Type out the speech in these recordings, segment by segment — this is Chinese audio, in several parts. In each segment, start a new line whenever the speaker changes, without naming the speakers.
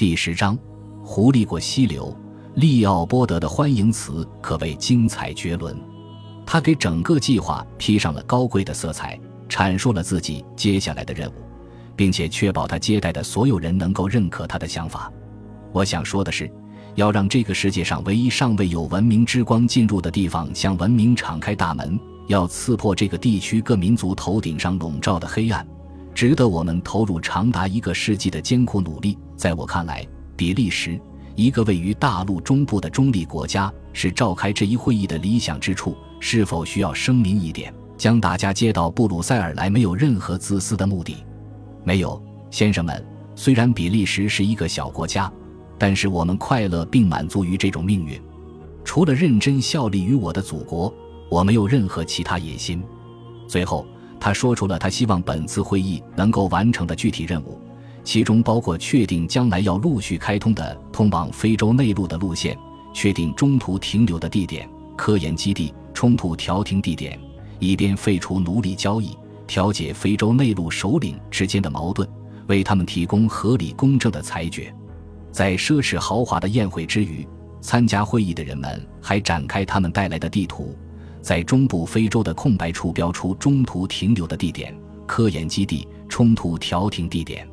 第十章，狐狸过溪流。利奥波德的欢迎词可谓精彩绝伦，他给整个计划披上了高贵的色彩，阐述了自己接下来的任务，并且确保他接待的所有人能够认可他的想法。我想说的是，要让这个世界上唯一尚未有文明之光进入的地方向文明敞开大门，要刺破这个地区各民族头顶上笼罩的黑暗，值得我们投入长达一个世纪的艰苦努力。在我看来，比利时。一个位于大陆中部的中立国家是召开这一会议的理想之处。是否需要声明一点，将大家接到布鲁塞尔来没有任何自私的目的？没有，先生们。虽然比利时是一个小国家，但是我们快乐并满足于这种命运。除了认真效力于我的祖国，我没有任何其他野心。最后，他说出了他希望本次会议能够完成的具体任务。其中包括确定将来要陆续开通的通往非洲内陆的路线，确定中途停留的地点、科研基地、冲突调停地点，以便废除奴隶交易，调解非洲内陆首领之间的矛盾，为他们提供合理公正的裁决。在奢侈豪华的宴会之余，参加会议的人们还展开他们带来的地图，在中部非洲的空白处标出中途停留的地点、科研基地、冲突调停地点。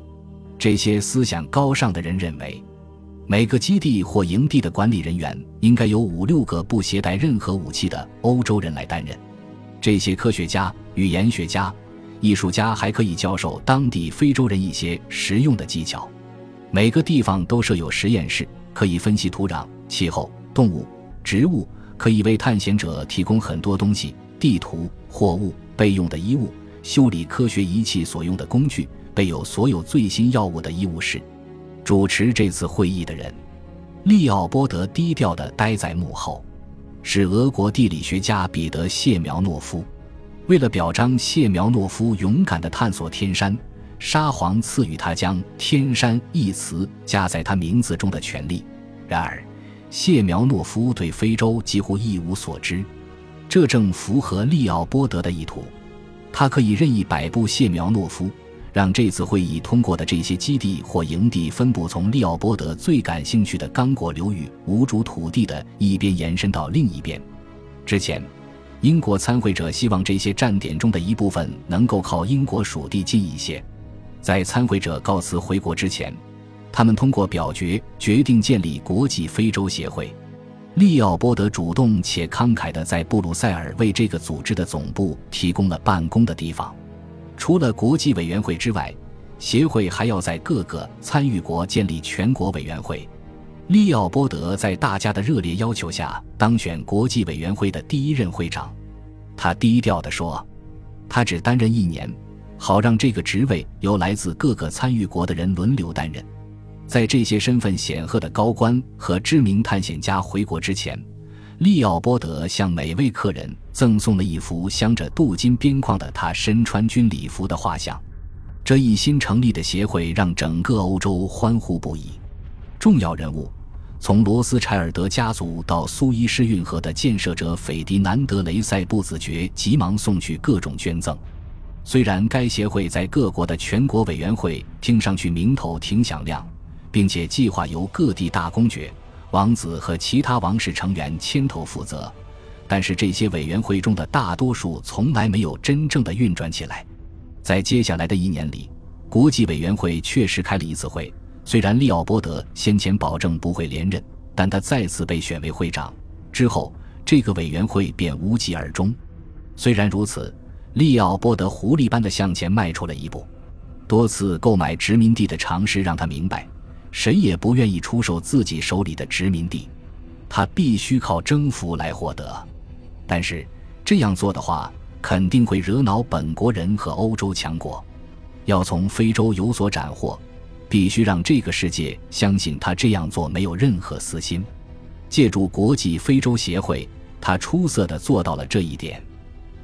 这些思想高尚的人认为，每个基地或营地的管理人员应该由五六个不携带任何武器的欧洲人来担任。这些科学家、语言学家、艺术家还可以教授当地非洲人一些实用的技巧。每个地方都设有实验室，可以分析土壤、气候、动物、植物，可以为探险者提供很多东西：地图、货物、备用的衣物、修理科学仪器所用的工具。备有所有最新药物的医务室。主持这次会议的人，利奥波德低调地待在幕后，是俄国地理学家彼得谢苗诺夫。为了表彰谢苗诺夫勇敢地探索天山，沙皇赐予他将“天山”一词加在他名字中的权利。然而，谢苗诺夫对非洲几乎一无所知，这正符合利奥波德的意图。他可以任意摆布谢苗诺夫。让这次会议通过的这些基地或营地分布从利奥波德最感兴趣的刚果流域无主土地的一边延伸到另一边。之前，英国参会者希望这些站点中的一部分能够靠英国属地近一些。在参会者告辞回国之前，他们通过表决决定建立国际非洲协会。利奥波德主动且慷慨地在布鲁塞尔为这个组织的总部提供了办公的地方。除了国际委员会之外，协会还要在各个参与国建立全国委员会。利奥波德在大家的热烈要求下当选国际委员会的第一任会长。他低调地说：“他只担任一年，好让这个职位由来自各个参与国的人轮流担任。”在这些身份显赫的高官和知名探险家回国之前。利奥波德向每位客人赠送了一幅镶着镀金边框的他身穿军礼服的画像。这一新成立的协会让整个欧洲欢呼不已。重要人物，从罗斯柴尔德家族到苏伊士运河的建设者斐迪南德·雷塞布子爵，急忙送去各种捐赠。虽然该协会在各国的全国委员会听上去名头挺响亮，并且计划由各地大公爵。王子和其他王室成员牵头负责，但是这些委员会中的大多数从来没有真正的运转起来。在接下来的一年里，国际委员会确实开了一次会。虽然利奥波德先前保证不会连任，但他再次被选为会长之后，这个委员会便无疾而终。虽然如此，利奥波德狐狸般的向前迈出了一步。多次购买殖民地的尝试让他明白。谁也不愿意出售自己手里的殖民地，他必须靠征服来获得。但是这样做的话，肯定会惹恼本国人和欧洲强国。要从非洲有所斩获，必须让这个世界相信他这样做没有任何私心。借助国际非洲协会，他出色地做到了这一点。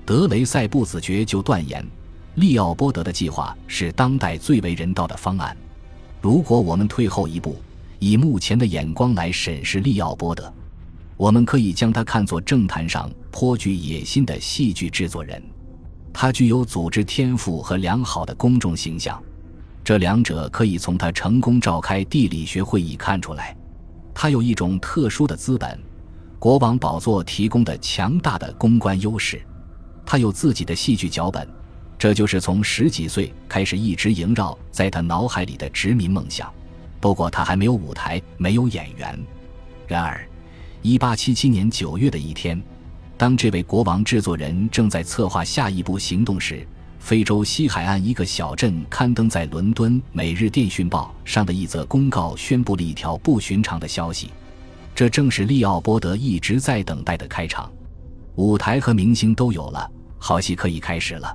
德雷塞布子爵就断言，利奥波德的计划是当代最为人道的方案。如果我们退后一步，以目前的眼光来审视利奥波德，我们可以将他看作政坛上颇具野心的戏剧制作人。他具有组织天赋和良好的公众形象。这两者可以从他成功召开地理学会议看出来。他有一种特殊的资本，国王宝座提供的强大的公关优势。他有自己的戏剧脚本，这就是从十几岁开始一直萦绕在他脑海里的殖民梦想。不过他还没有舞台，没有演员。然而，一八七七年九月的一天，当这位国王制作人正在策划下一步行动时，非洲西海岸一个小镇刊登在伦敦《每日电讯报》上的一则公告，宣布了一条不寻常的消息。这正是利奥波德一直在等待的开场。舞台和明星都有了，好戏可以开始了。